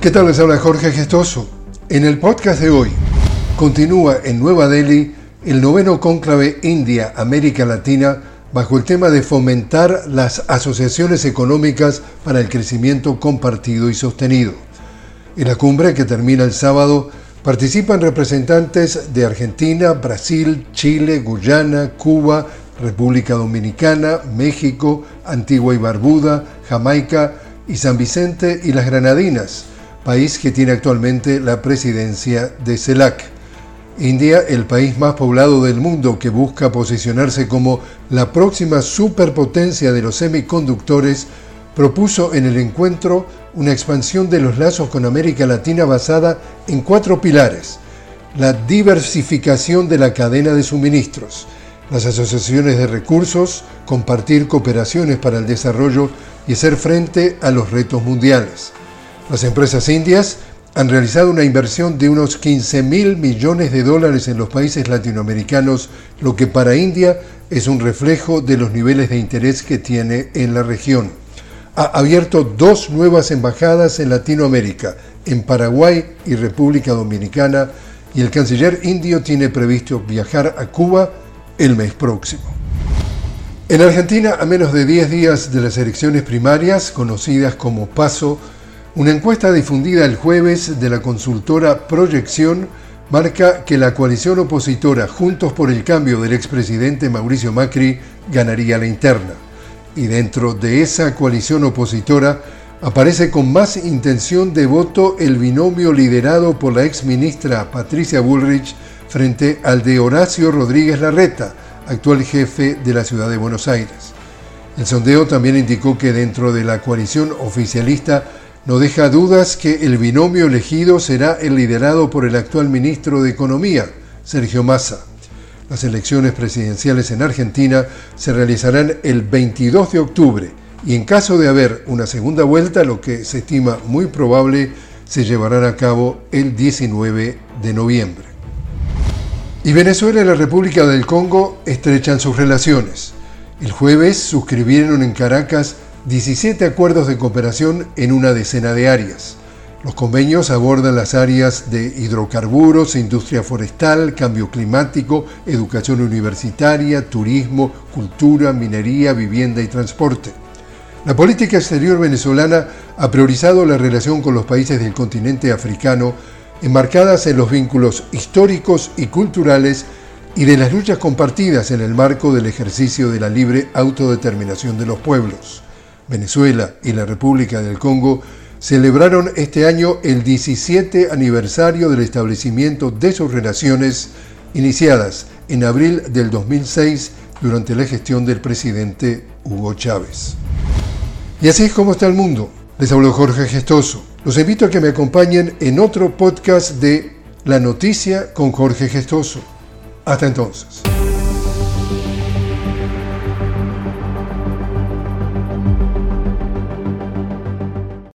¿Qué tal? Les habla Jorge Gestoso. En el podcast de hoy continúa en Nueva Delhi el noveno cónclave India-América Latina bajo el tema de fomentar las asociaciones económicas para el crecimiento compartido y sostenido. En la cumbre que termina el sábado participan representantes de Argentina, Brasil, Chile, Guyana, Cuba, República Dominicana, México, Antigua y Barbuda, Jamaica y San Vicente y las Granadinas país que tiene actualmente la presidencia de CELAC. India, el país más poblado del mundo que busca posicionarse como la próxima superpotencia de los semiconductores, propuso en el encuentro una expansión de los lazos con América Latina basada en cuatro pilares. La diversificación de la cadena de suministros, las asociaciones de recursos, compartir cooperaciones para el desarrollo y hacer frente a los retos mundiales. Las empresas indias han realizado una inversión de unos 15 mil millones de dólares en los países latinoamericanos, lo que para India es un reflejo de los niveles de interés que tiene en la región. Ha abierto dos nuevas embajadas en Latinoamérica, en Paraguay y República Dominicana, y el canciller indio tiene previsto viajar a Cuba el mes próximo. En Argentina, a menos de 10 días de las elecciones primarias, conocidas como PASO, una encuesta difundida el jueves de la consultora Proyección marca que la coalición opositora Juntos por el Cambio del expresidente Mauricio Macri ganaría la interna. Y dentro de esa coalición opositora aparece con más intención de voto el binomio liderado por la exministra Patricia Bullrich frente al de Horacio Rodríguez Larreta, actual jefe de la ciudad de Buenos Aires. El sondeo también indicó que dentro de la coalición oficialista no deja dudas que el binomio elegido será el liderado por el actual ministro de Economía, Sergio Massa. Las elecciones presidenciales en Argentina se realizarán el 22 de octubre y en caso de haber una segunda vuelta, lo que se estima muy probable, se llevarán a cabo el 19 de noviembre. Y Venezuela y la República del Congo estrechan sus relaciones. El jueves suscribieron en Caracas 17 acuerdos de cooperación en una decena de áreas. Los convenios abordan las áreas de hidrocarburos, industria forestal, cambio climático, educación universitaria, turismo, cultura, minería, vivienda y transporte. La política exterior venezolana ha priorizado la relación con los países del continente africano, enmarcadas en los vínculos históricos y culturales y de las luchas compartidas en el marco del ejercicio de la libre autodeterminación de los pueblos. Venezuela y la República del Congo celebraron este año el 17 aniversario del establecimiento de sus relaciones iniciadas en abril del 2006 durante la gestión del presidente Hugo Chávez. Y así es como está el mundo. Les habló Jorge Gestoso. Los invito a que me acompañen en otro podcast de La Noticia con Jorge Gestoso. Hasta entonces.